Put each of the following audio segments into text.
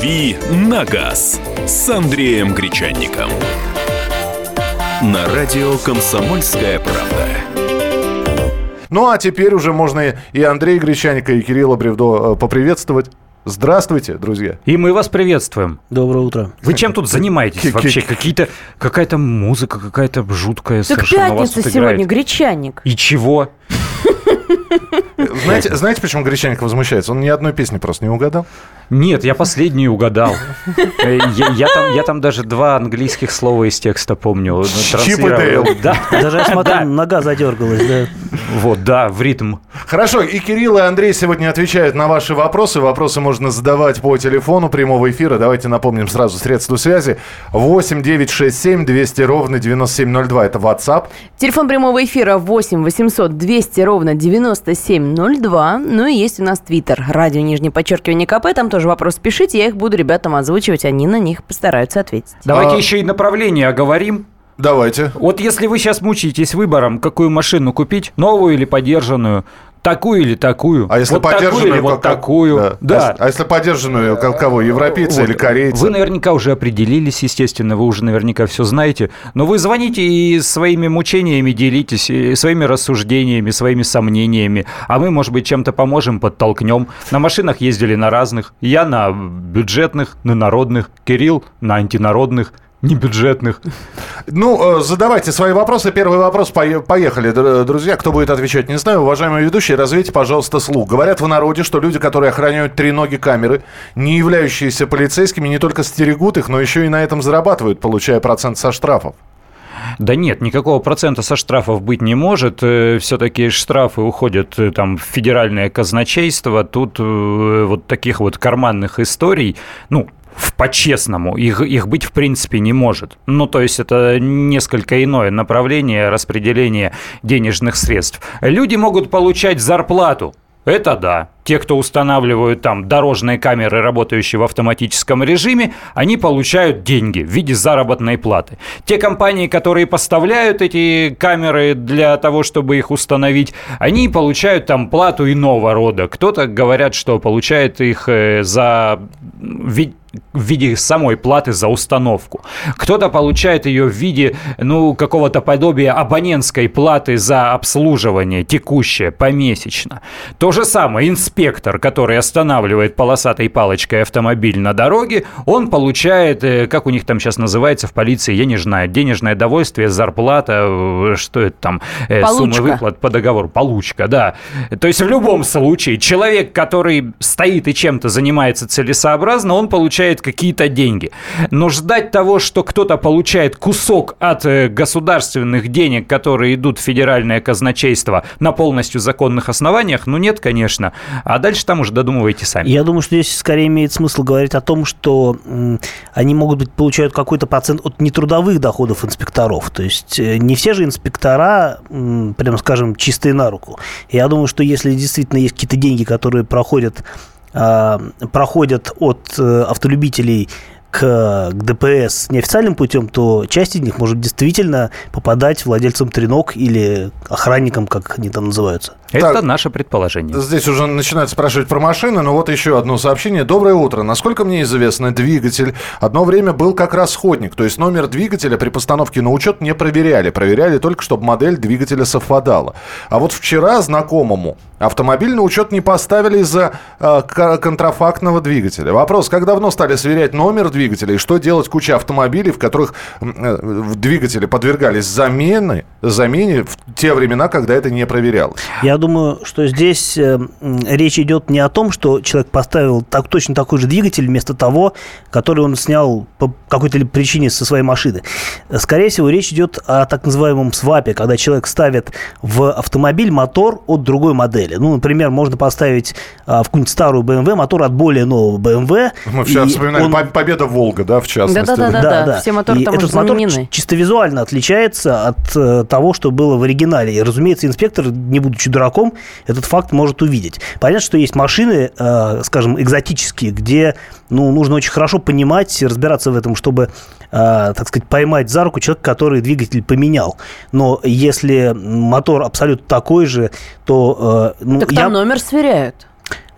«Дави на газ» с Андреем Гречанником. На радио «Комсомольская правда». Ну а теперь уже можно и Андрея Гречаника, и Кирилла Бревдо э, поприветствовать. Здравствуйте, друзья. И мы вас приветствуем. Доброе утро. Вы чем тут занимаетесь вообще? Какие-то, какая-то музыка, какая-то жуткая Так совершенно у вас пятница тут сегодня, играет. гречанник. И чего? Знаете, знаете, почему Гречаник возмущается? Он ни одной песни просто не угадал. Нет, я последнюю угадал. Э, Я, я там, я там даже два английских слова из текста помню. ну, Чип и. Дейл. Да, Даже я смотрю, Да. нога задергалась, да. вот, да, в ритм. Хорошо, и Кирилл, и Андрей сегодня отвечают на ваши вопросы. Вопросы можно задавать по телефону прямого эфира. Давайте напомним сразу средства связи. 8 9 6 7 200 ровно 9702. Это WhatsApp. Телефон прямого эфира 8 800 200 ровно 9702. Ну и есть у нас твиттер. Радио нижнее подчеркивание КП. Там тоже вопросы пишите. Я их буду ребятам озвучивать. Они на них постараются ответить. Давайте А- еще и направление оговорим. Давайте. Вот если вы сейчас мучаетесь выбором, какую машину купить, новую или подержанную, такую или такую, А если вот такую подержанную, или вот как- такую, Да. да. А, если- а если подержанную, кого? Европейца Вот. или корейца? Вы наверняка уже определились, естественно, вы уже наверняка все знаете. Но вы звоните и своими мучениями делитесь, и своими рассуждениями, своими сомнениями. А мы, может быть, чем-то поможем, подтолкнем. На машинах ездили на разных. Я на бюджетных, на народных. Кирилл на антинародных, небюджетных. Ну, э, задавайте свои вопросы. Первый вопрос. Пое- Поехали, др- друзья. Кто будет отвечать, не знаю. Уважаемые ведущие, развейте, пожалуйста, слух. Говорят в народе, что люди, которые охраняют треноги камеры, не являющиеся полицейскими, не только стерегут их, но еще и на этом зарабатывают, получая процент со штрафов. Да нет, никакого процента со штрафов быть не может. Все-таки штрафы уходят э, там в федеральное казначейство. Тут э, вот таких вот карманных историй, ну, в по-честному, их, их быть в принципе не может. Ну, то есть это несколько иное направление распределения денежных средств. Люди могут получать зарплату. Это да. Те, кто устанавливают там дорожные камеры, работающие в автоматическом режиме, они получают деньги в виде заработной платы. Те компании, которые поставляют эти камеры для того, чтобы их установить, они получают там плату иного рода. Кто-то говорят, что получает их э, за в виде самой платы за установку. Кто-то получает ее в виде, ну, какого-то подобия абонентской платы за обслуживание текущее, помесячно. То же самое инспектор, который останавливает полосатой палочкой автомобиль на дороге, он получает, э, как у них там сейчас называется в полиции, я не знаю, денежное довольствие, зарплата, э, что это там, э, Получка. выплат по договору, получка, да. То есть в любом случае человек, который стоит и чем-то занимается целесообразно, он получает какие-то деньги. Но ждать того, что кто-то получает кусок от государственных денег, которые идут в федеральное казначейство на полностью законных основаниях, ну нет, конечно. А дальше там уже додумывайте сами. Я думаю, что здесь скорее имеет смысл говорить о том, что они могут быть получают какой-то процент от нетрудовых доходов инспекторов. То есть э, не все же инспектора, м, прямо скажем, чистые на руку. Я думаю, что если действительно есть какие-то деньги, которые проходят, а, проходят от э, автолюбителей к, к ДПС неофициальным путем, то часть из них может действительно попадать владельцам треног или охранникам, как они там называются. Это Так. наше предположение. Здесь уже начинают спрашивать про машины, но вот еще одно сообщение. Доброе утро. Насколько мне известно, двигатель одно время был как расходник, то есть номер двигателя при постановке на учет не проверяли. Проверяли только, чтобы модель двигателя совпадала. А вот вчера знакомому автомобиль на учет не поставили из-за э, контрафактного двигателя. Вопрос, как давно стали сверять номер двигателя и что делать куча автомобилей, в которых э, двигатели подвергались замены, замене в те времена, когда это не проверялось? Я думаю, что здесь э, речь идет не о том, что человек поставил так, точно такой же двигатель вместо того, который он снял по какой-то причине со своей машины. Скорее всего, речь идет о так называемом свапе, когда человек ставит в автомобиль мотор от другой модели. Ну, например, можно поставить а, в какую-нибудь старую BMW мотор от более нового BMW. Мы и вспоминали он- «По- Победа Волга, да, в частности. Да-да-да. все моторы И там этот уже мотор чисто визуально отличается от э, того, что было в оригинале. И, разумеется, инспектор, не будучи дураком, этот факт может увидеть. Понятно, что есть машины, э, скажем, экзотические, где ну, нужно очень хорошо понимать и разбираться в этом, чтобы, э, так сказать, поймать за руку человека, который двигатель поменял. Но если мотор абсолютно такой же, то... э, ну, Так я- там номер сверяют.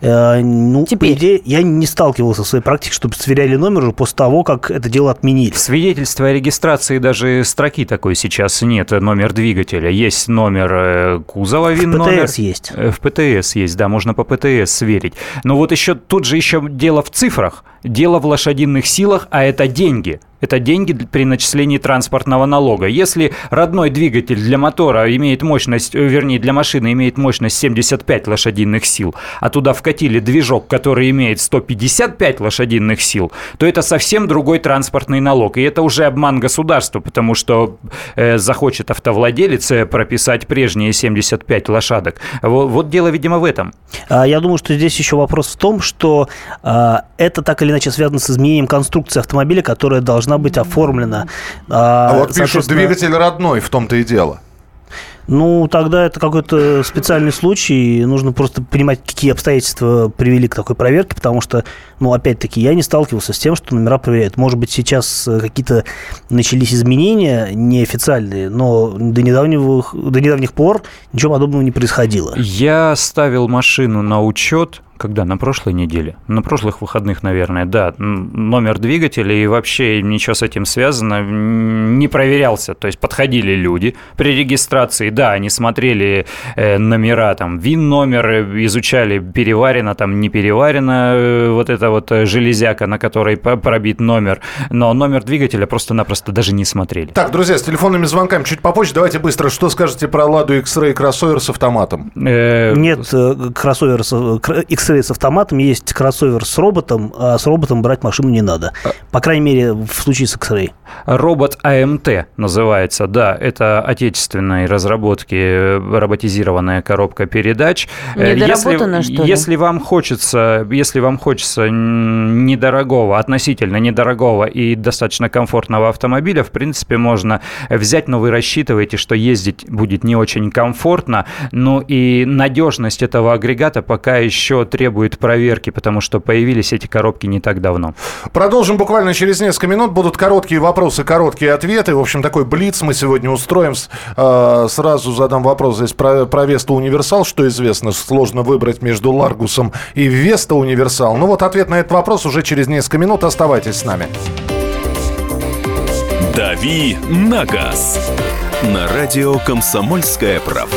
Э, ну, Теперь. по идее, я не сталкивался в своей практике, чтобы сверяли номер уже после того, как это дело отменили. В свидетельстве о регистрации даже строки такой сейчас нет, номер двигателя. Есть номер э, кузова, ВИН номер. В ПТС есть. В ПТС есть, да, можно по ПТС сверить. Но вот еще тут же еще дело в цифрах, дело в лошадиных силах, а это деньги – это деньги при начислении транспортного налога. Если родной двигатель для мотора имеет мощность, э, вернее, для машины имеет мощность 75 лошадиных сил, а туда вкатили движок, который имеет 155 лошадиных сил, то это совсем другой транспортный налог. И это уже обман государства, потому что э, захочет автовладелец э, прописать прежние 75 лошадок. Вот, вот дело, видимо, в этом. А, я думаю, что здесь еще вопрос в том, что э, это так или иначе связано с изменением конструкции автомобиля, которая должна должна быть оформлена. А, а вот пишут, двигатель родной, в том-то и дело. Ну, тогда это какой-то специальный случай. Нужно просто понимать, какие обстоятельства привели к такой проверке, потому что, ну, опять-таки, я не сталкивался с тем, что номера проверяют. Может быть, сейчас какие-то начались изменения неофициальные, но до недавнего, до недавних пор ничего подобного не происходило. Я ставил машину на учет когда? На прошлой неделе? На прошлых выходных, наверное, да. Номер двигателя и вообще ничего с этим связано не проверялся. То есть подходили люди при регистрации, да, они смотрели э, номера, там, ВИН-номер, э, изучали, переварено, там, не переварено э, вот эта вот железяка, на которой пробит номер, но номер двигателя просто-напросто даже не смотрели. Так, друзья, с телефонными звонками чуть попозже. Давайте быстро, что скажете про Ладу X-Ray кроссовер с автоматом? Нет, кроссовер X-Ray с автоматом, есть кроссовер с роботом, а с роботом брать машину не надо. По крайней мере, в случае с X-Ray. Робот АМТ называется, да, это отечественной разработки роботизированная коробка передач. Недоработано, если, что ли? Если вам хочется, если вам хочется недорогого, относительно недорогого и достаточно комфортного автомобиля, в принципе, можно взять, но вы рассчитываете, что ездить будет не очень комфортно, ну и надежность этого агрегата пока еще требует проверки, потому что появились эти коробки не так давно. Продолжим буквально через несколько минут. Будут короткие вопросы, короткие ответы. В общем, такой блиц мы сегодня устроим. Э, сразу задам вопрос здесь про, про Веста Универсал. Что известно, сложно выбрать между Ларгусом и Веста Универсал. Ну вот ответ на этот вопрос уже через несколько минут. Оставайтесь с нами. «Дави на газ» на радио «Комсомольская правда».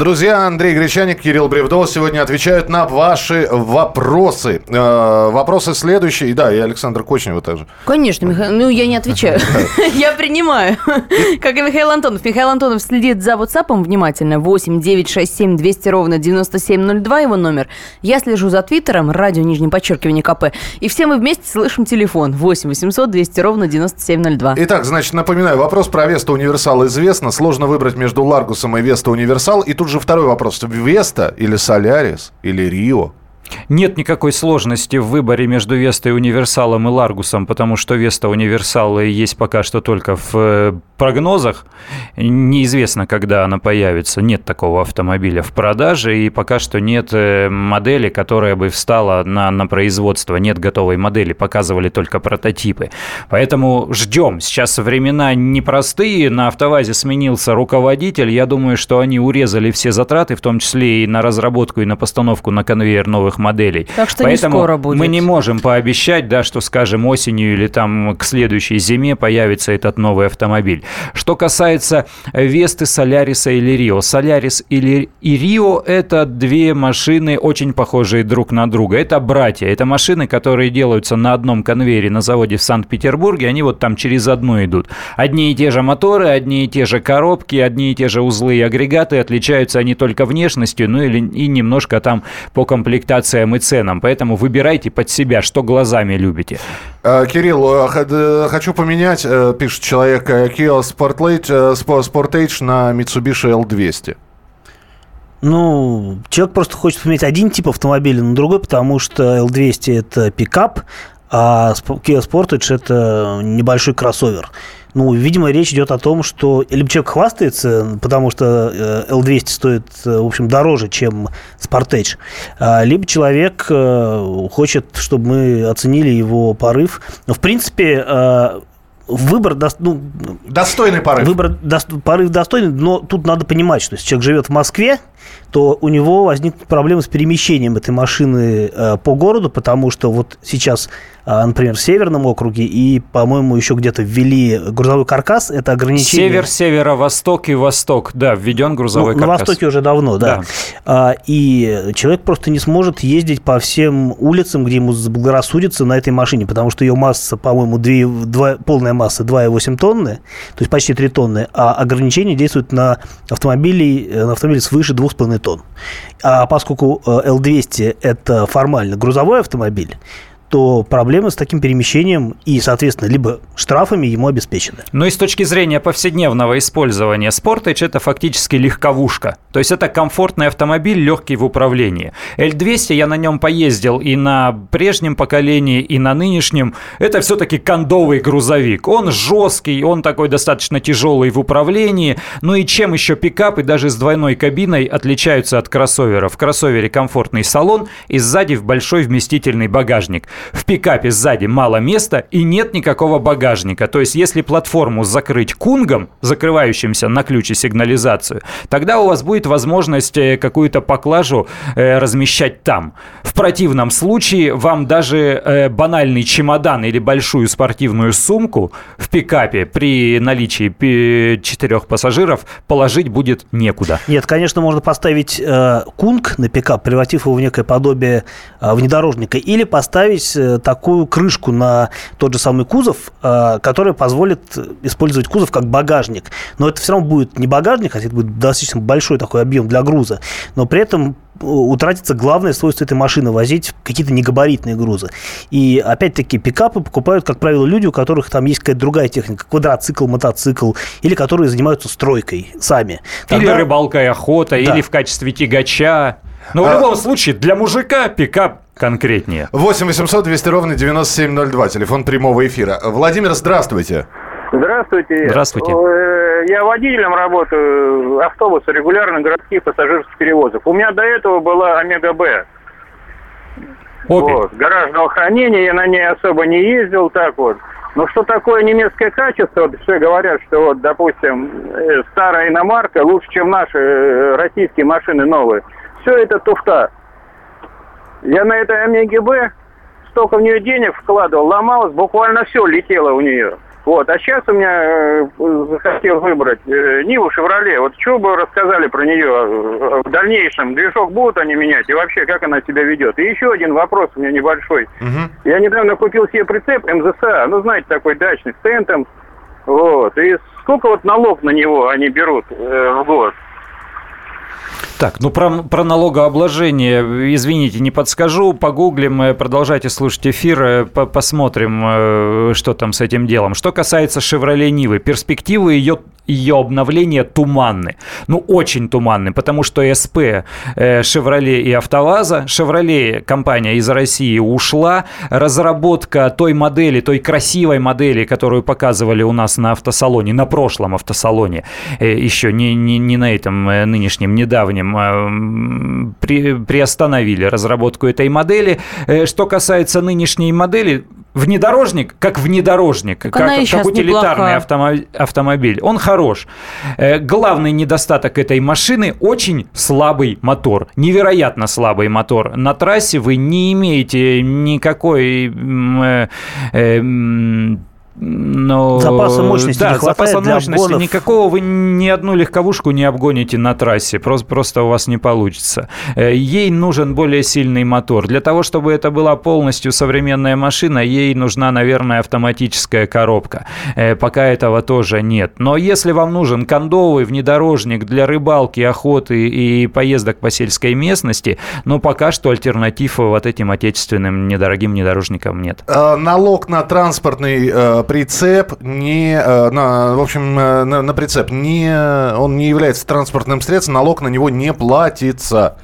Друзья, Андрей Гречаник, Кирилл Бревдол сегодня отвечают на ваши вопросы. Э, вопросы следующие. Да, и Александр Кочнева тоже. Конечно, Михаил. Ну, я не отвечаю. Я принимаю. Как и Михаил Антонов. Михаил Антонов следит за WhatsApp внимательно. 8 9 6 7 200 ровно 9702 его номер. Я слежу за Твиттером, радио нижнее подчеркивание КП. И все мы вместе слышим телефон. 8 800 200 ровно 9702. Итак, значит, напоминаю, вопрос про Веста Универсал известно. Сложно выбрать между Ларгусом и Веста Универсал. И тут же второй вопрос. Веста или Солярис или Рио? Нет никакой сложности в выборе между Вестой Универсалом и Ларгусом, потому что Веста Универсал есть пока что только в э, прогнозах. Неизвестно, когда она появится. Нет такого автомобиля в продаже, и пока что нет э, модели, которая бы встала на, на производство. Нет готовой модели, показывали только прототипы. Поэтому ждем. Сейчас времена непростые, на АвтоВАЗе сменился руководитель. Я думаю, что они урезали все затраты, в том числе и на разработку, и на постановку на конвейер новых моделей. Так что Поэтому не скоро будет. мы не можем пообещать, да, что, скажем, осенью или там к следующей зиме появится этот новый автомобиль. Что касается Весты, Соляриса или Рио. Солярис или и Рио – это две машины, очень похожие друг на друга. Это братья. Это машины, которые делаются на одном конвейере на заводе в Санкт-Петербурге. Они вот там через одну идут. Одни и те же моторы, одни и те же коробки, одни и те же узлы и агрегаты. Отличаются они только внешностью, ну или и немножко там по комплектации эмоциям и ценам. Поэтому выбирайте под себя, что глазами любите. Э, Кирилл, э, э, хочу поменять, пишет человек, Kia Sportage, Spo- Sportage на Mitsubishi L200. Ну, человек просто хочет поменять один тип автомобиля на другой, потому что L200 это пикап, а Kia Sportage это небольшой кроссовер. Ну, видимо, речь идет о том, что либо человек хвастается, потому что э, L200 стоит, э, в общем, дороже, чем Sportage, а, либо человек э, хочет, чтобы мы оценили его порыв. Но, в принципе, э, выбор, ну, Достойный порыв. Выбор порыв достойный, но тут надо понимать, что если человек живет в Москве, то у него возникнут проблемы с перемещением этой машины э, по городу, потому что вот сейчас, э, например, в Северном округе и, по-моему, еще где-то ввели грузовой каркас, это ограничение... Север, северо-восток и восток. Да, введен грузовой Ну, на каркас. Востоке уже давно, да. Да. А, и человек просто не сможет ездить по всем улицам, где ему заблагорассудится на этой машине, потому что ее масса, по-моему, две- два- полная масса 2,8 тонны, то есть почти 3 тонны, а ограничение действует на автомобили, э, на автомобили свыше 2,5 тонн. А поскольку э, L200 это формально грузовой автомобиль, то проблемы с таким перемещением и, соответственно, либо штрафами ему обеспечены. Ну и с точки зрения повседневного использования, Sportage это фактически легковушка. То есть это комфортный автомобиль, легкий в управлении. L200 я на нем поездил и на прежнем поколении, и на нынешнем. Это все-таки кондовый грузовик. Он жесткий, он такой достаточно тяжелый в управлении. Ну и чем еще пикапы даже с двойной кабиной отличаются от кроссовера? В кроссовере комфортный салон и сзади в большой вместительный багажник. В пикапе сзади мало места и нет никакого багажника. То есть, если платформу закрыть кунгом, закрывающимся на ключ и сигнализацию, тогда у вас будет возможность э, какую-то поклажу э, размещать там. В противном случае вам даже э, банальный чемодан или большую спортивную сумку в пикапе при наличии пи- четырех пассажиров положить будет некуда. Нет, конечно, можно поставить э, кунг на пикап, превратив его в некое подобие э, внедорожника, или поставить э, такую крышку на тот же самый кузов, э, которая позволит использовать кузов как багажник. Но это все равно будет не багажник, хотя это будет достаточно большой такой объем для груза, но при этом э, утратится главное свойство этой машины – возить какие-то негабаритные грузы. И, опять-таки, пикапы покупают, как правило, люди, у которых там есть какая-то другая техника, квадроцикл, мотоцикл, или которые занимаются стройкой сами. Или Тогда- рыбалка и охота, Да. или в качестве тягача. Но в А- любом случае, для мужика пикап конкретнее. 8 800 200 ровно 9702, телефон прямого эфира. Владимир, здравствуйте. Здравствуйте. Здравствуйте. Э, Я водителем работаю автобуса регулярно городских пассажирских перевозок. У меня до этого была Омега Б. Опель. Вот, гаражного хранения, я на ней особо не ездил, так вот. Но что такое немецкое качество? Вот все говорят, что вот, допустим, э, старая иномарка лучше, чем наши э, российские машины новые. Все это туфта. Я на этой Омеге Б столько в нее денег вкладывал, ломалось, буквально все летело у нее. Вот, а сейчас у меня э, захотел выбрать э, Ниву Шевроле. Вот что бы рассказали про нее э, в дальнейшем? Движок будут они менять? И вообще, как она себя ведет? И еще один вопрос у меня небольшой. Я недавно купил себе прицеп МЗСА, ну, знаете, такой дачный, с тентом. Вот. И сколько вот налог на него они берут э, в год? Так, ну про, про налогообложение, извините, не подскажу, погуглим, э, продолжайте слушать эфир, э, по- посмотрим, э, что там с этим делом. Что касается «Шевроле Нивы», перспективы ее, ее обновления туманны, ну очень туманны, потому что СП э, «Шевроле» и «АвтоВАЗа», «Шевроле» компания из России ушла, разработка той модели, той красивой модели, которую показывали у нас на автосалоне, на прошлом автосалоне, э, еще не, не, не на этом э, нынешнем, недавнем, а, при, приостановили разработку этой модели. Что касается нынешней модели, внедорожник, как внедорожник, как, и как щас утилитарный автомо- автомобиль, он хорош. Э, Главный недостаток этой машины – очень слабый мотор, невероятно слабый мотор. На трассе вы не имеете никакой э, э, Но... Запаса мощности да, не хватает запаса для мощности обгонов. никакого вы ни одну легковушку не обгоните на трассе, просто, просто у вас не получится. Э, Ей нужен более сильный мотор. Для того, чтобы это была полностью современная машина, ей нужна, наверное, автоматическая коробка. Э, Пока этого тоже нет. Но если вам нужен кондовый внедорожник для рыбалки, охоты и поездок по сельской местности, ну, пока что альтернатив вот этим отечественным недорогим внедорожникам нет. Э, Налог на транспортный прицеп не, э, на, в общем, э, на, на прицеп не, он не является транспортным средством, налог на него не платится.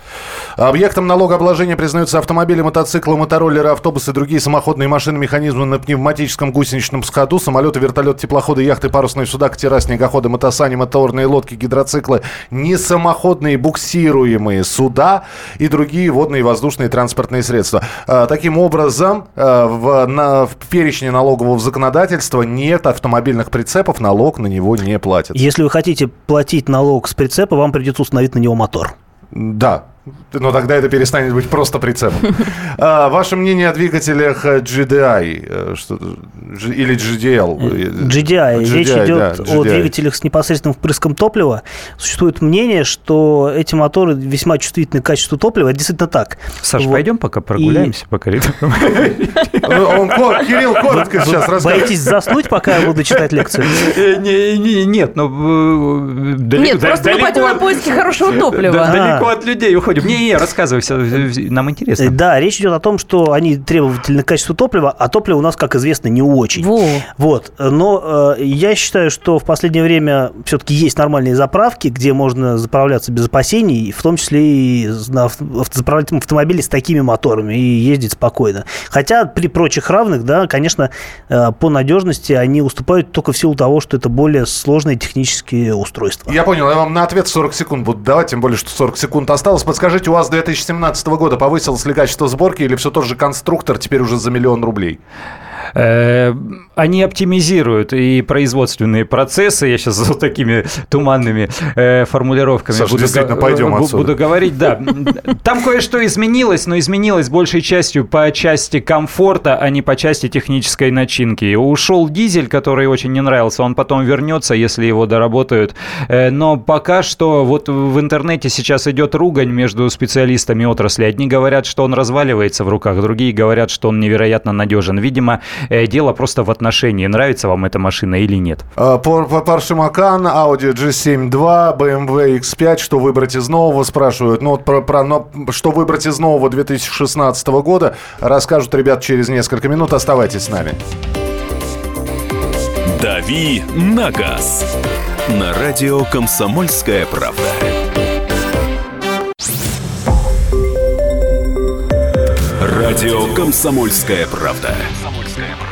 Объектом налогообложения признаются автомобили, мотоциклы, мотороллеры, автобусы, другие самоходные машины, механизмы на пневматическом гусеничном ходу, самолеты, вертолеты, теплоходы, яхты, парусные суда, катера, снегоходы, мотосани, моторные лодки, гидроциклы, несамоходные буксируемые суда и другие водные и воздушные транспортные средства. А, Таким образом, в, на- в перечне налогового законодательства нет автомобильных прицепов, налог на него не платится. Если вы хотите платить налог с прицепа, вам придется установить на него мотор. Да, но тогда это перестанет быть просто прицепом. А, Ваше мнение о двигателях э, GDI э, что- G- или GDL? GDI. Речь GDI, идет да, о GDI. двигателях с непосредственным впрыском топлива. Существует мнение, что эти моторы весьма чувствительны к качеству топлива. Это действительно так. Саша, Вот. пойдем пока прогуляемся по коридору. Ну, Кирилл коротко сейчас расскажет. Боитесь заснуть, пока я буду читать лекцию? Э, не- не- Нет, э, далеко- Нет, просто мы пойдем на поиски хорошего да- топлива. Далеко от людей уходим. Не-не, рассказывай, все, нам интересно. Да, речь идет о том, что они требовательны к качеству топлива, а топливо у нас, как известно, не очень. Во. Вот. Но э, я считаю, что в последнее время все-таки есть нормальные заправки, где можно заправляться без опасений, в том числе и на заправлять автомобили с такими моторами и ездить спокойно. Хотя при прочих равных, да, конечно, э, по надежности они уступают только в силу того, что это более сложные технические устройства. Я понял, я вам на ответ 40 секунд буду давать, тем более, что 40 секунд осталось. Подскажите, у вас 2017 года повысилось ли качество сборки или все тот же конструктор теперь уже за миллион рублей? Э, Они оптимизируют и производственные процессы. Я сейчас вот такими туманными э, формулировками Саша, буду, действительно, пойдем отсюда. буду говорить. Да, там кое-что изменилось, но изменилось большей частью по части комфорта, а не по части технической начинки. Ушел дизель, который очень не нравился, он потом вернется, если его доработают. Э, Но пока что вот в интернете сейчас идет ругань между специалистами отрасли. Одни говорят, что он разваливается в руках, другие говорят, что он невероятно надежен. Видимо, дело просто в отношении, нравится вам эта машина или нет. Пор- Porsche Macan, Audi G7 2, BMW X5, что выбрать из нового, спрашивают. Ну, вот про, про- но что выбрать из нового 2016 года, расскажут ребят через несколько минут. Оставайтесь с нами. «Дави на газ» на радио «Комсомольская правда». Радио «Комсомольская правда».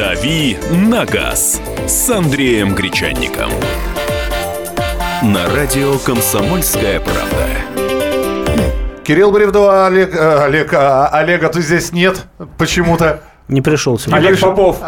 «Дави на газ» с Андреем Гречанником. На радио «Комсомольская правда». Кирилл Бревдо, Олег, э, Олег, а, Олега ты здесь нет почему-то. Не пришел сегодня. Олег Попов.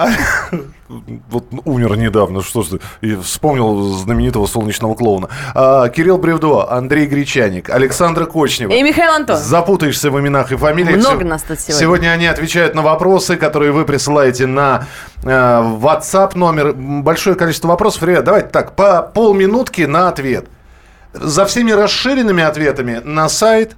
Вот умер недавно, что ж ты, и вспомнил знаменитого солнечного клоуна. А, Кирилл Бревдо, Андрей Гречаник, Александра Кочнева. И Михаил Антон. Запутаешься в именах и фамилиях. Много нас тут сегодня. Сегодня они отвечают на вопросы, которые вы присылаете на э, WhatsApp номер. Большое количество вопросов. Ребят, давайте так, по полминутки на ответ. За всеми расширенными ответами на сайт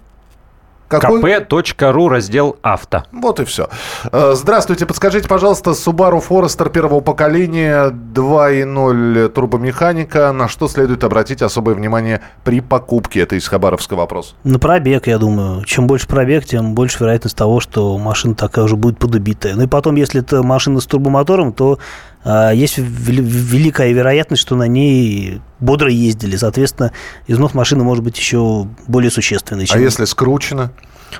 какой? kp.ru, раздел авто. Вот и все. Здравствуйте, подскажите, пожалуйста, Subaru Forester первого поколения 2.0 турбомеханика. На что следует обратить особое внимание при покупке? Это из Хабаровска вопрос. На пробег, я думаю. Чем больше пробег, тем больше вероятность того, что машина такая уже будет подубитая. Ну и потом, если это машина с турбомотором, то а, есть вели- великая вероятность, что на ней бодро ездили. Соответственно, износ машины может быть еще более существенный. А чем- если скручено?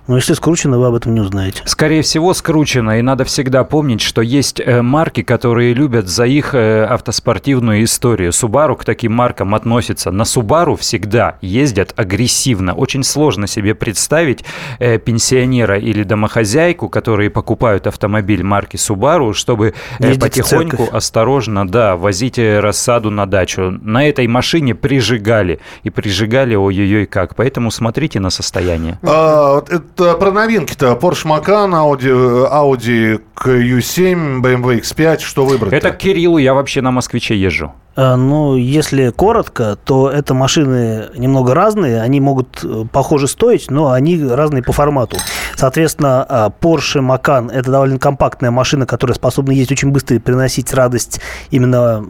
Но если скручено, вы об этом не узнаете. Скорее всего, скручено. И надо всегда помнить, что есть э, марки, которые любят за их э, автоспортивную историю. Subaru к таким маркам относится. На Subaru всегда ездят агрессивно. Очень сложно себе представить э, пенсионера или домохозяйку, которые покупают автомобиль марки Subaru, чтобы Ездить потихоньку, осторожно, да, возить рассаду на дачу. На этой машине прижигали. И прижигали ой-ой-ой как. Поэтому смотрите на состояние. А, это про новинки-то. Porsche Macan, Audi, Audi Q7, BMW X5. Что выбрать? Это к Кириллу, я вообще на москвиче езжу. А, Ну, если коротко, то это машины немного разные. Они могут э, похоже стоить, но они разные по формату. Соответственно, а, Porsche Macan – это довольно компактная машина, которая способна ездить очень быстро и приносить радость именно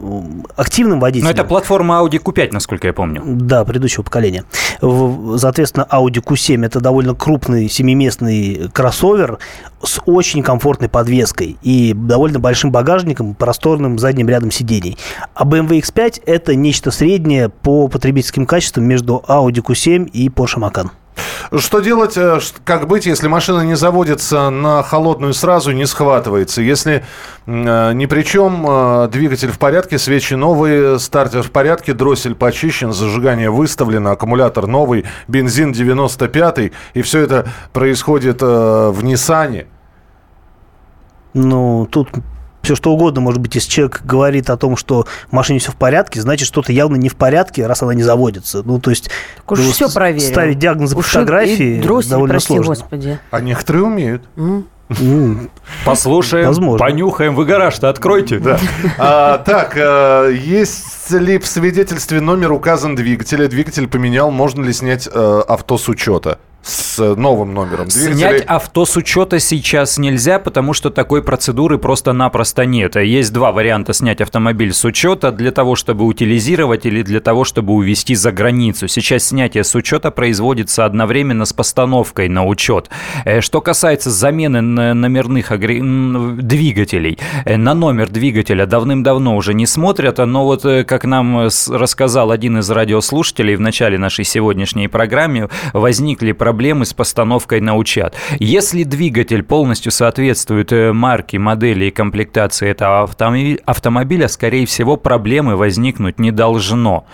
активным Но водителям. это платформа Audi Q5, насколько я помню. Да, предыдущего поколения. Соответственно, Audi Q7 это довольно крупный семиместный кроссовер с очень комфортной подвеской и довольно большим багажником, просторным задним рядом сидений. А BMW X5 это нечто среднее по потребительским качествам между Audi Q7 и Porsche Macan. Что делать, э, как быть, если машина не заводится на холодную сразу, не схватывается? Если э, ни при чем, э, двигатель в порядке, свечи новые, стартер в порядке, дроссель почищен, зажигание выставлено, аккумулятор новый, бензин 95 и все это происходит э, в Ниссане. Ну, тут все что угодно, может быть, если человек говорит о том, что в машине все в порядке, значит, что-то явно не в порядке, раз она не заводится. Ну, то есть... Так уж ну, все проверил. Ставить диагнозы по Уж фотографии дроссель, довольно прости сложно. господи. А некоторые умеют. Ну, Послушаем, Возможно. понюхаем. Вы гараж-то откройте. Да. А, так, э, есть ли в свидетельстве номер указан двигателя? Двигатель поменял, можно ли снять э, авто с учета? С новым номером двигателя? Снять авто с учета сейчас нельзя, потому что такой процедуры просто-напросто нет. Есть два варианта снять автомобиль с учета для того, чтобы утилизировать или для того, чтобы увезти за границу. Сейчас снятие с учета производится одновременно с постановкой на учет. Э, Что касается замены номерных агре- двигателей, э, на номер двигателя давным-давно уже не смотрят, но вот э, как нам рассказал один из радиослушателей в начале нашей сегодняшней программы, возникли проблемы с постановкой на учет. Если двигатель полностью соответствует э, марке, модели и комплектации этого автомобиля, скорее всего, проблемы возникнуть не должно.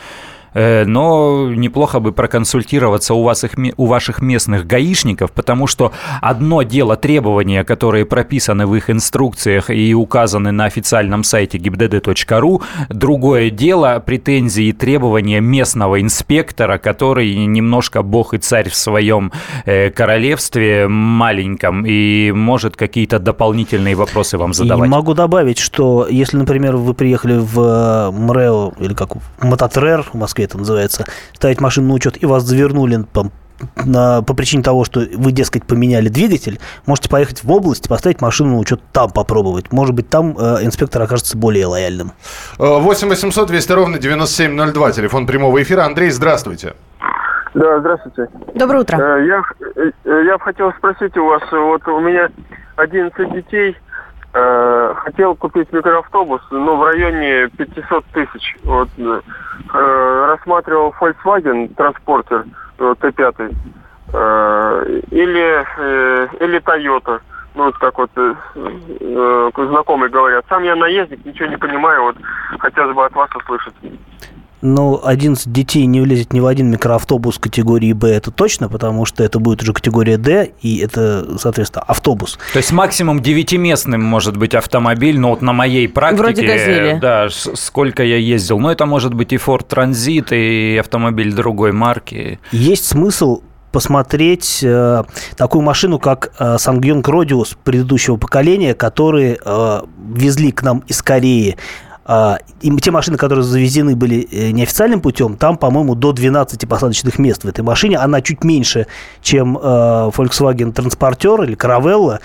Э, Но неплохо бы проконсультироваться у, вас их, у ваших местных гаишников, потому что одно дело требования, которые прописаны в их инструкциях и указаны на официальном сайте gibdd.ru, другое дело претензии и требования местного инспектора, который немножко бог и царь в своем э, королевстве маленьком и может какие-то дополнительные вопросы вам задавать. И могу добавить, что если, например, вы приехали в э, МРЭО, или как Мототрер, в Москве это называется, ставить машину на учет, и вас завернули там, на, по причине того, что вы, дескать, поменяли двигатель, можете поехать в область, поставить машину на учет там попробовать. Может быть, там э, инспектор окажется более лояльным. Э, 8 800 200 ровно 9702, телефон прямого эфира. Андрей, здравствуйте. Да, здравствуйте. Доброе утро. Э, Я, э, э, я бы хотел спросить у вас, вот у меня 11 детей, э, хотел купить микроавтобус, но в районе 500 тысяч. Вот, э, рассматривал Volkswagen транспортер э, Т5 э, или, э, или Toyota. Ну, вот как вот э, э, знакомые говорят. Сам я наездник, ничего не понимаю, вот хотелось бы от вас услышать. Но 11 детей не влезет ни в один микроавтобус категории Б, это точно, потому что это будет уже категория Д, и это, соответственно, автобус. То есть максимум девятиместным может быть автомобиль, но вот на моей практике, Вроде «Газели». да, сколько я ездил, но это может быть и Ford Transit, и автомобиль другой марки. Есть смысл посмотреть э, такую машину, как э, Сангьонг Родиус предыдущего поколения, которые э, везли к нам из Кореи. Э, и те машины, которые завезены были э, неофициальным путем, там, по-моему, до 12 посадочных мест в этой машине. Она чуть меньше, чем э, Volkswagen Transporter или Caravella.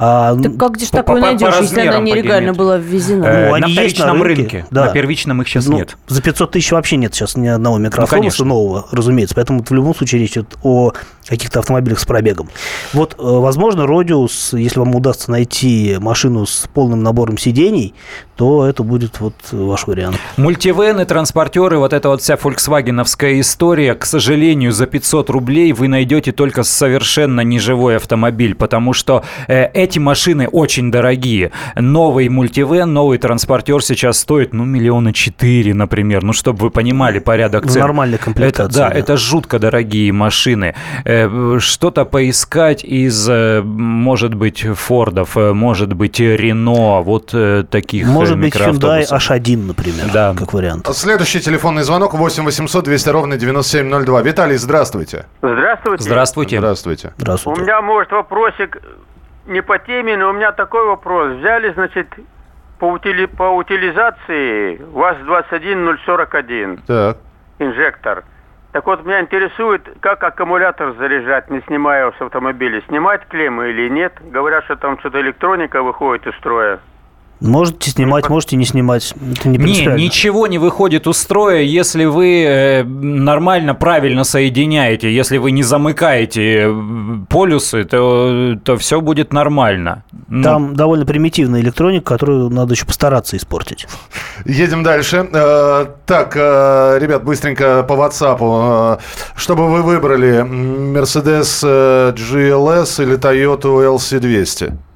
А, Так как где ж по- такое найдешь, если она нелегально была ввезена? Э, Ну, они на есть на первичном рынке, рынке. да. На первичном их сейчас Ну, нет. За 500 тысяч вообще нет сейчас ни одного микроавтобуса конечно. нового, разумеется. Поэтому в любом случае речь идет о каких-то автомобилях с пробегом. Вот, э, возможно, Родиус, если вам удастся найти машину с полным набором сидений, то это будет вот ваш вариант. Мультивены, транспортеры, вот эта вот вся фольксвагеновская история, к сожалению, за 500 рублей вы найдете только совершенно неживой автомобиль, потому что э, эти машины очень дорогие. Новый мультивен, новый транспортер сейчас стоит, ну, миллиона четыре, например, ну, чтобы вы понимали порядок цен. Нормальная комплектация. Это, да, да, это жутко дорогие машины. Э, что-то поискать из, э, может быть, Фордов, э, может быть, Рено, вот э, таких может быть, Hyundai H1, например, да. как вариант. Следующий телефонный звонок 8 800 200 ровно 9702. Виталий, здравствуйте. Здравствуйте. Здравствуйте. Здравствуйте. Здравствуйте. У меня, может, вопросик не по теме, но у меня такой вопрос. Взяли, значит, по, утили, по утилизации ВАЗ-21041. Так. Инжектор. Так вот, меня интересует, как аккумулятор заряжать, не снимая с автомобиля. Снимать клеммы или нет? Говорят, что там что-то электроника выходит из строя. Можете снимать, можете не снимать. Это не, не ничего не выходит у строя, если вы э, нормально, правильно соединяете. Если вы не замыкаете э, полюсы, то, то все будет нормально. Ну. Там довольно примитивная электроника, которую надо еще постараться испортить. Едем дальше. Э, так, ребят, быстренько по WhatsApp. Чтобы вы выбрали Mercedes GLS или Toyota LC200?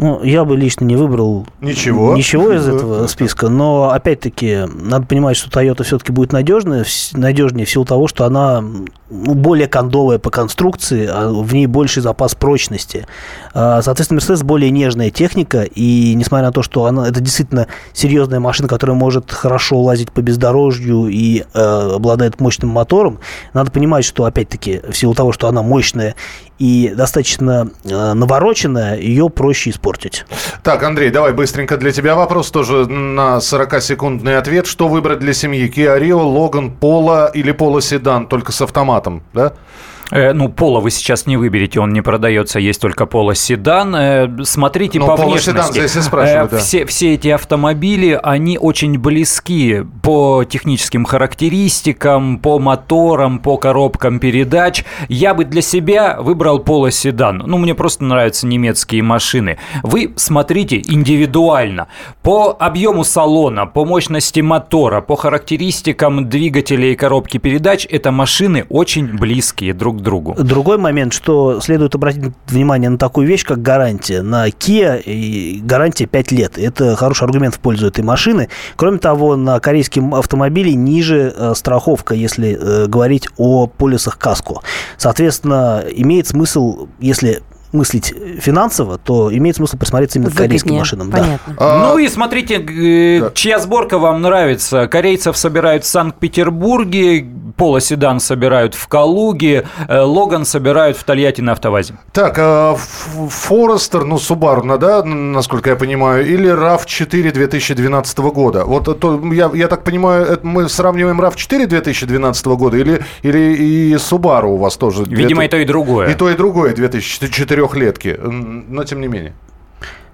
Ну, я бы лично не выбрал ничего, ничего из этого списка, но опять-таки надо понимать, что Toyota все-таки будет надежная, надежнее в силу того, что она ну, более кондовая по конструкции, а в ней больший запас прочности. А, соответственно, Mercedes более нежная техника, и несмотря на то, что она, это действительно серьезная машина, которая может хорошо лазить по бездорожью и э, обладает мощным мотором, надо понимать, что, опять-таки, в силу того, что она мощная и достаточно э, навороченная, ее проще испортить. Так, Андрей, давай быстренько для тебя вопрос тоже на 40-секундный ответ. Что выбрать для семьи? Kia Rio, Logan, Polo или Polo седан, только с автоматом, да? Э, ну, Пола вы сейчас не выберете, он не продается, есть только Пола седан. Э, смотрите Но ну, по внешности. Седан, здесь спрашивают, э, да. все, все эти автомобили, они очень близки по техническим характеристикам, по моторам, по коробкам передач. Я бы для себя выбрал Пола седан. Ну, мне просто нравятся немецкие машины. Вы смотрите индивидуально. По объему салона, по мощности мотора, по характеристикам двигателя и коробки передач, это машины очень близкие друг другу. Другой момент, что следует обратить внимание на такую вещь, как гарантия. На Kia и гарантия 5 лет. Это хороший аргумент в пользу этой машины. Кроме того, на корейском автомобиле ниже э, страховка, если э, говорить о полисах КАСКО. Соответственно, имеет смысл, если мыслить финансово, то имеет смысл присмотреться именно Выгоднее. к корейским машинам. Понятно. Да. А... Ну и смотрите, да. чья сборка вам нравится. Корейцев собирают в Санкт-Петербурге, полоседан собирают в Калуге, э, Логан собирают в Тольятти на автовазе. Так, а Форестер, ну, Субару, да, насколько я понимаю, или RAV4 2012 года? Вот то, я, я так понимаю, мы сравниваем RAV4 2012 года или, или и Subaru у вас тоже? Видимо, 2000... и то, и другое. И то, и другое 2004 трехлетки, но тем не менее.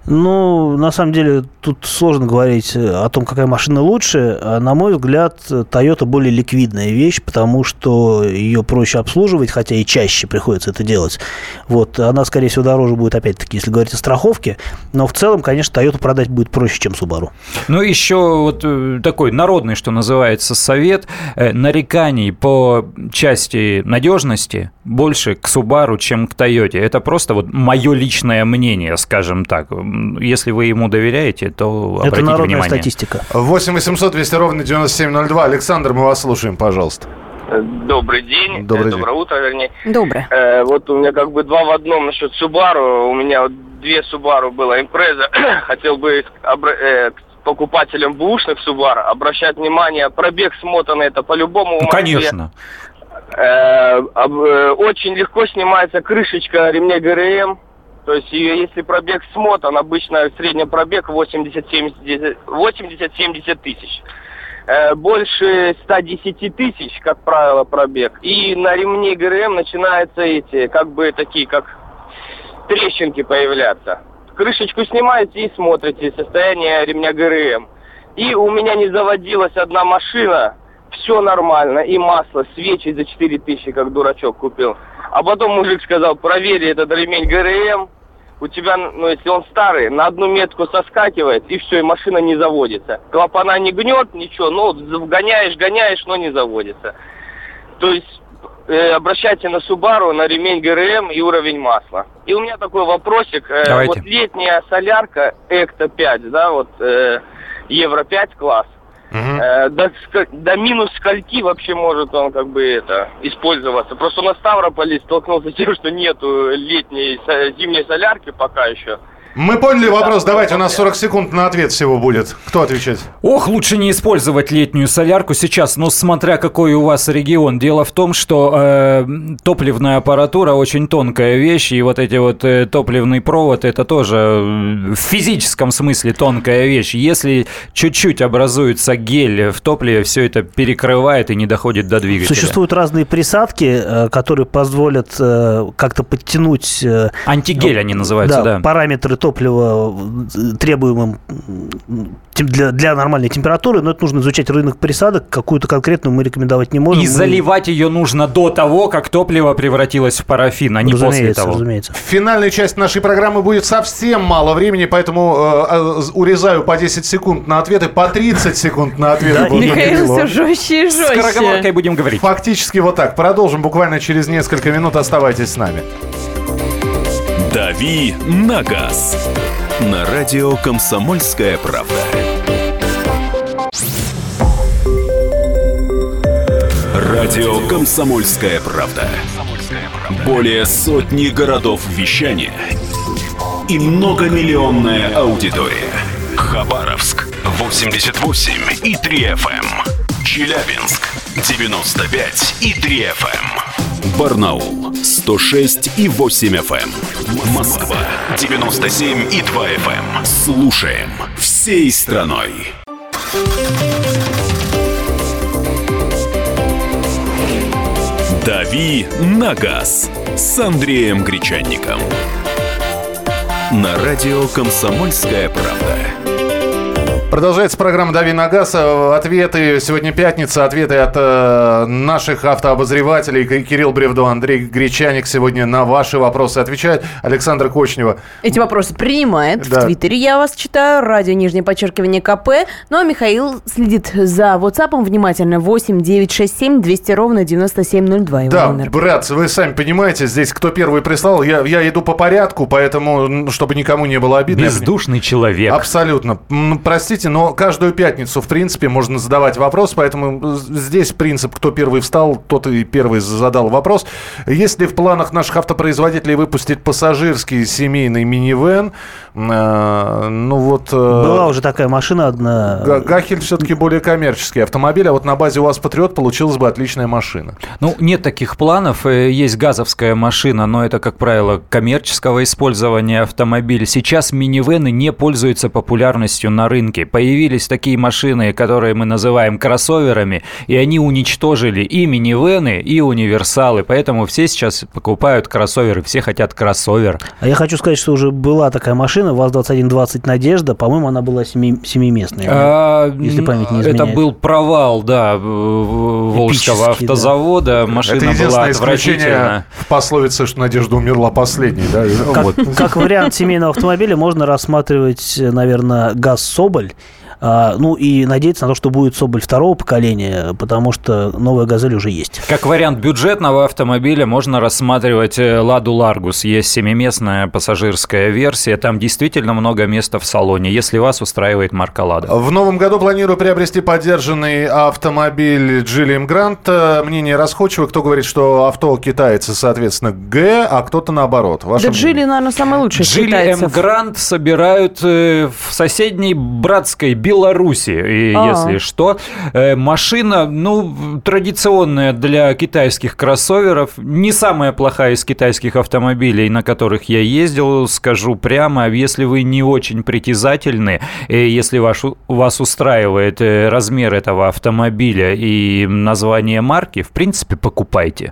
Ну, на самом деле, тут сложно говорить э, о том, какая машина лучше. А, на мой взгляд, Toyota более ликвидная вещь, потому что ее проще обслуживать, хотя и чаще приходится это делать. Вот, она, скорее всего, дороже будет, опять-таки, если говорить о страховке. Но в целом, конечно, Toyota продать будет проще, чем Subaru. Ну, еще вот э, такой народный, что называется, совет. Э, нареканий по части надежности больше к Subaru, чем к Toyota. Это просто вот мое личное мнение, скажем так если вы ему доверяете, то обратите Это народная внимание. статистика. 8 800 200 ровно 9702. Александр, мы вас слушаем, пожалуйста. Добрый день. Добрый, Доброе день. утро, вернее. Доброе. Э, вот у меня как бы два в одном насчет Subaru. У меня вот две Subaru было импреза. Хотел бы обра- э, к покупателям бушных Subaru обращать внимание, пробег смотан это по-любому. Ну, конечно. Э, э, очень легко снимается крышечка ремня ГРМ. То есть ее, если пробег смотан, обычно средний пробег 80-70 тысяч. Э, больше 110 тысяч, как правило, пробег. И на ремне ГРМ начинаются эти, как бы такие, как трещинки появляться. Крышечку снимаете и смотрите состояние ремня ГРМ. И у меня не заводилась одна машина, все нормально, и масло, свечи за 4 тысячи, как дурачок купил. А потом мужик сказал, проверь этот ремень ГРМ, у тебя, ну, если он старый, на одну метку соскакивает, и все, и машина не заводится. Клапана не гнет, ничего, ну, гоняешь, гоняешь, но не заводится. То есть э, обращайте на Subaru, на ремень ГРМ и уровень масла. И у меня такой вопросик. Э, Давайте. вот летняя солярка Экто 5, да, вот э, Евро 5 класс. Э, до, до минус скольки вообще может он как бы это использоваться? Просто на Ставрополе столкнулся с тем, что нету летней, зимней солярки пока еще. Мы поняли вопрос. Давайте, у нас 40 секунд на ответ всего будет. Кто отвечает? Ох, лучше не использовать летнюю солярку сейчас, но смотря какой у вас регион. Дело в том, что э, топливная аппаратура очень тонкая вещь, и вот эти вот э, топливный провод это тоже э, в физическом смысле тонкая вещь. Если чуть-чуть образуется гель в топливе, все это перекрывает и не доходит до двигателя. Существуют разные присадки, э, которые позволят э, как-то подтянуть э, Антигель они называются, да. параметры топлива э, требуемым для, для нормальной температуры, но это нужно изучать рынок присадок, какую-то конкретную мы рекомендовать не можем. И Мы- заливать ее нужно до того, как топливо превратилось в парафин, а не после разумеется, того. разумеется. В финальной части нашей программы будет совсем мало времени, поэтому э, э, урезаю по 10 секунд на ответы, по 30 секунд на ответы. Михаил все жестче и жестче. Скороговоркой будем говорить. Фактически вот так. Продолжим буквально через несколько минут. Оставайтесь с нами. «Дави на газ» на радио «Комсомольская правда». Радио «Комсомольская правда». Более сотни городов вещания и многомиллионная аудитория. Хабаровск 88 и 3 FM. Челябинск 95 и 3 FM. Барнаул 106 и 8 FM. Москва 97 и 2 FM. Слушаем всей страной. «Дави на газ» с Андреем Гречанником. На радио «Комсомольская правда». Продолжается программа «Дави на газ». Э, Ответы. Сегодня пятница. Ответы от э, наших автообозревателей. Кирилл Бревдо, Андрей Гречаник сегодня на ваши вопросы отвечает. Александра Кочнева. Эти вопросы принимает. Да. В Твиттере я вас читаю. Радио нижнее подчеркивание КП. Ну а Михаил следит за WhatsApp внимательно. 8 967 200 ровно 9702. Его Да, номер. брат, вы сами понимаете, здесь кто первый прислал, я, я иду по порядку, поэтому, чтобы никому не было обидно. Бездушный человек. Абсолютно. М, Простите, но каждую пятницу, в принципе, можно задавать вопрос, поэтому здесь принцип, кто первый встал, тот и первый задал вопрос. Есть ли в планах наших автопроизводителей выпустить пассажирский семейный минивэн? Э, Ну вот... э, Была уже такая машина одна. Га- Гахель все-таки более коммерческий автомобиль, а вот на базе у вас Патриот получилась бы отличная машина. Ну, нет таких планов. Э, Есть газовская машина, но это, как правило, коммерческого использования автомобиля. Сейчас минивены не пользуются популярностью на рынке. Появились такие машины, которые мы называем кроссоверами, и они уничтожили и минивены, и универсалы. Поэтому все сейчас покупают кроссоверы, все хотят кроссовер. А я хочу сказать, что уже была такая машина, ВАЗ-2120 «Надежда». По-моему, она была семи- семиместная. А, Если память не Это изменяет. был провал, да, Волжского Эпический, да. автозавода. Машина Это была отвратительна. исключение в пословице, что Надежда умерла последней. Да? Как, Вот. как вариант семейного автомобиля можно рассматривать, наверное, ГАЗ «Соболь». А, ну и надеяться на то, что будет Соболь второго поколения, потому что новая «Газель» уже есть. Как вариант бюджетного автомобиля можно рассматривать э, «Ладу Ларгус». Есть семиместная пассажирская версия. Там действительно много места в салоне, если вас устраивает марка «Лада». В новом году планирую приобрести поддержанный автомобиль Джиллием Грант. Э, Мнение расходчиво. Кто говорит, что авто китайцы, соответственно, Г, а кто-то наоборот. Ваше Да? Джили, наверное, самый лучший Джили М. Грант собирают э, в соседней братской Беларуси, и А. если что. Э, Машина, ну, традиционная для китайских кроссоверов. Не самая плохая из китайских автомобилей, на которых я ездил, скажу прямо. Если вы не очень притязательны, э, если ваш, вас устраивает э, размер этого автомобиля и название марки, в принципе, покупайте.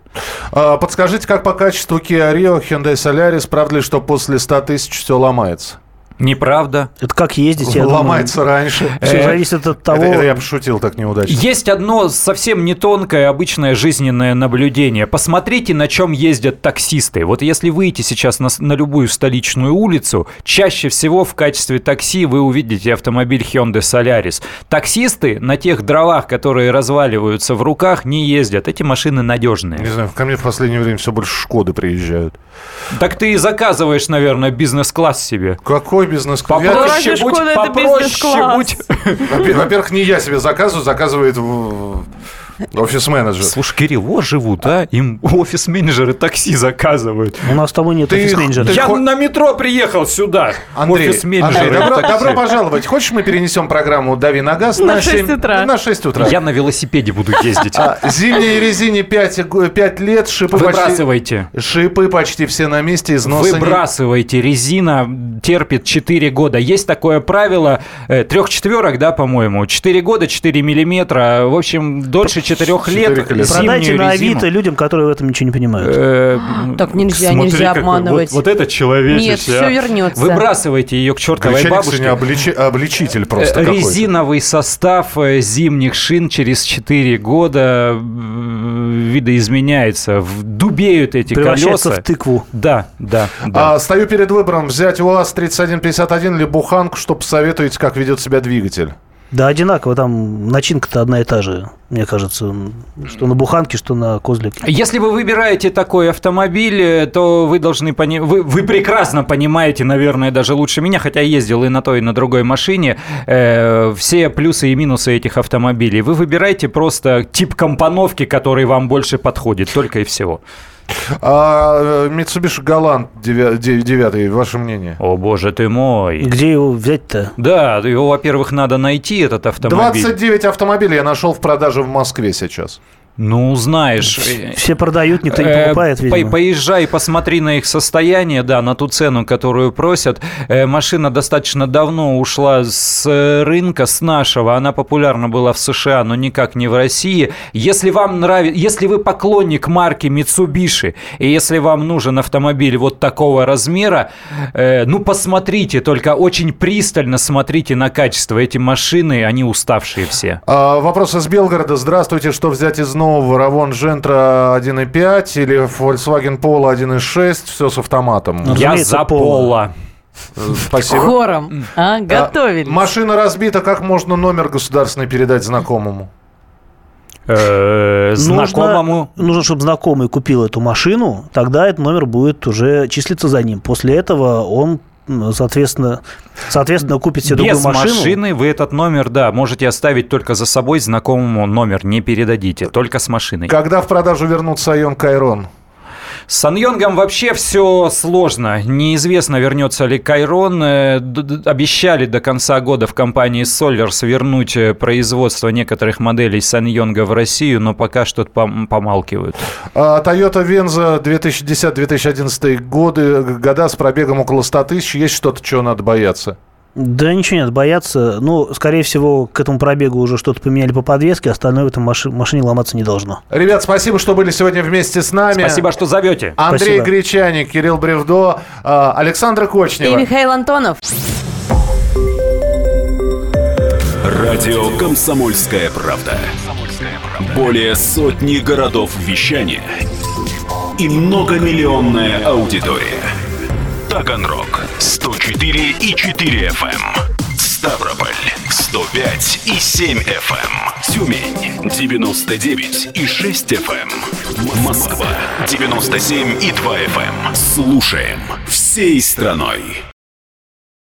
А, Подскажите, как по качеству Kia Rio, Hyundai Solaris, правда ли, что после 100 тысяч все ломается? Неправда. Это как ездить, я думаю. Ломается раньше. Все зависит от того... Это, это я пошутил так неудачно. Есть одно совсем не тонкое обычное жизненное наблюдение. Посмотрите, на чем ездят таксисты. Вот если выйти сейчас на, на любую столичную улицу, чаще всего в качестве такси вы увидите автомобиль Hyundai Solaris. Таксисты на тех дровах, которые разваливаются в руках, не ездят. Эти машины надежные. Не знаю, ко мне в последнее время все больше Шкоды приезжают. Так ты и заказываешь, наверное, бизнес-класс себе. Какой бизнес-класс? Я- Попроще Разве будь, попроще бизнес-класс? будь. Во- Во-первых, не я себе заказываю, заказывает в- офис-менеджер. Слушай, Кирилл, вот живут, а? Им офис-менеджеры такси заказывают. У нас с тобой нет офис-менеджера. Я хо- на метро приехал сюда. Андрей, Андрей, добро, добро пожаловать. Хочешь, мы перенесем программу «Дави на газ» На 6 семь- утра. На 6 утра. Я на велосипеде буду ездить. А, зимней резине 5, 5 лет, шипы почти, Выбрасывайте. шипы почти все на месте, износа не- Выбрасывайте. Резина терпит 4 года. Есть такое правило трех четверок, да, по-моему. 4 года, 4 миллиметра. В общем, дольше 4 лет. Четырех лет. Продайте на резину. Авито людям, которые в этом ничего не понимают. Э, Так нельзя, нельзя какой- обманывать. Вот, это человечище. Нет, все а. вернется. Выбрасывайте ее к чертовой бабушке. обличитель просто Э, какой-то. Резиновый состав э, зимних шин через 4 года видоизменяется. Дубеют эти Превращается колеса. в тыкву. Да, да, да. А, стою перед выбором взять УАЗ-3151 или буханку, что посоветуете, как ведет себя двигатель? Да, одинаково, там начинка-то одна и та же, мне кажется, что на буханке, что на козлике. Если вы выбираете такой автомобиль, э, то вы должны пони... вы, вы прекрасно понимаете, наверное, даже лучше меня, хотя ездил и на той, и на другой машине, э, все плюсы и минусы этих автомобилей. Вы выбираете просто тип компоновки, который вам больше подходит, только и всего. А, Mitsubishi Galant 9, ваше мнение? О, боже ты мой. Где его взять-то? Да, его, во-первых, надо найти, этот автомобиль. 29 автомобилей я нашел в продаже в Москве сейчас. Ну, знаешь... э, Все продают, никто не Э, покупает, по- видимо. Поезжай, посмотри на их состояние, да, на ту цену, которую просят. Э, Машина достаточно давно ушла с рынка, с нашего. Она популярна была в США, но никак не в России. Если вам нравится, если вы поклонник марки Mitsubishi, и если вам нужен автомобиль вот такого размера, э, ну, посмотрите, только очень пристально смотрите на качество. Эти машины, они уставшие все. А, вопрос из Белгорода. Здравствуйте, что взять из нового Равон Джентра 1.5 или Volkswagen Polo 1.6? Все с автоматом. Ну, Я за. Э, Спасибо. Хором. А, А, готовились. машина разбита, как можно номер государственный передать знакомому? Э, Знакомому. Нужно, нужно, чтобы знакомый купил эту машину, тогда этот номер будет уже числиться за ним. После этого он, соответственно, соответственно купит себе Без другую машину. машины вы этот номер, да, можете оставить только за собой, знакомому номер не передадите, только с машиной. Когда в продажу вернут Сайон Кайрон? С Саньонгом вообще все сложно. Неизвестно, вернется ли Кайрон. Э, Обещали до конца года в компании Solers вернуть э, производство некоторых моделей Саньонга в Россию, но пока что-то пом- помалкивают. А, Toyota Venza 2010-2011 годы, года с пробегом около 100 тысяч. Есть что-то, чего надо бояться? Да ничего нет, бояться. Ну, скорее всего, к этому пробегу уже что-то поменяли по подвеске, остальное в этом маши- машине ломаться не должно. Ребят, спасибо, что были сегодня вместе с нами. Спасибо, что зовете. Андрей Спасибо. Гречаник, Кирилл Бревдо, а, Александр И Кочнева. Михаил Антонов. Радио «Комсомольская правда». Более сотни городов вещания и многомиллионная аудитория. Таганрог 104 и 4 FM. эм. Ставрополь 105 и 7 FM. Тюмень 99 и 6 FM. Москва 97 и 2 FM. Слушаем всей страной.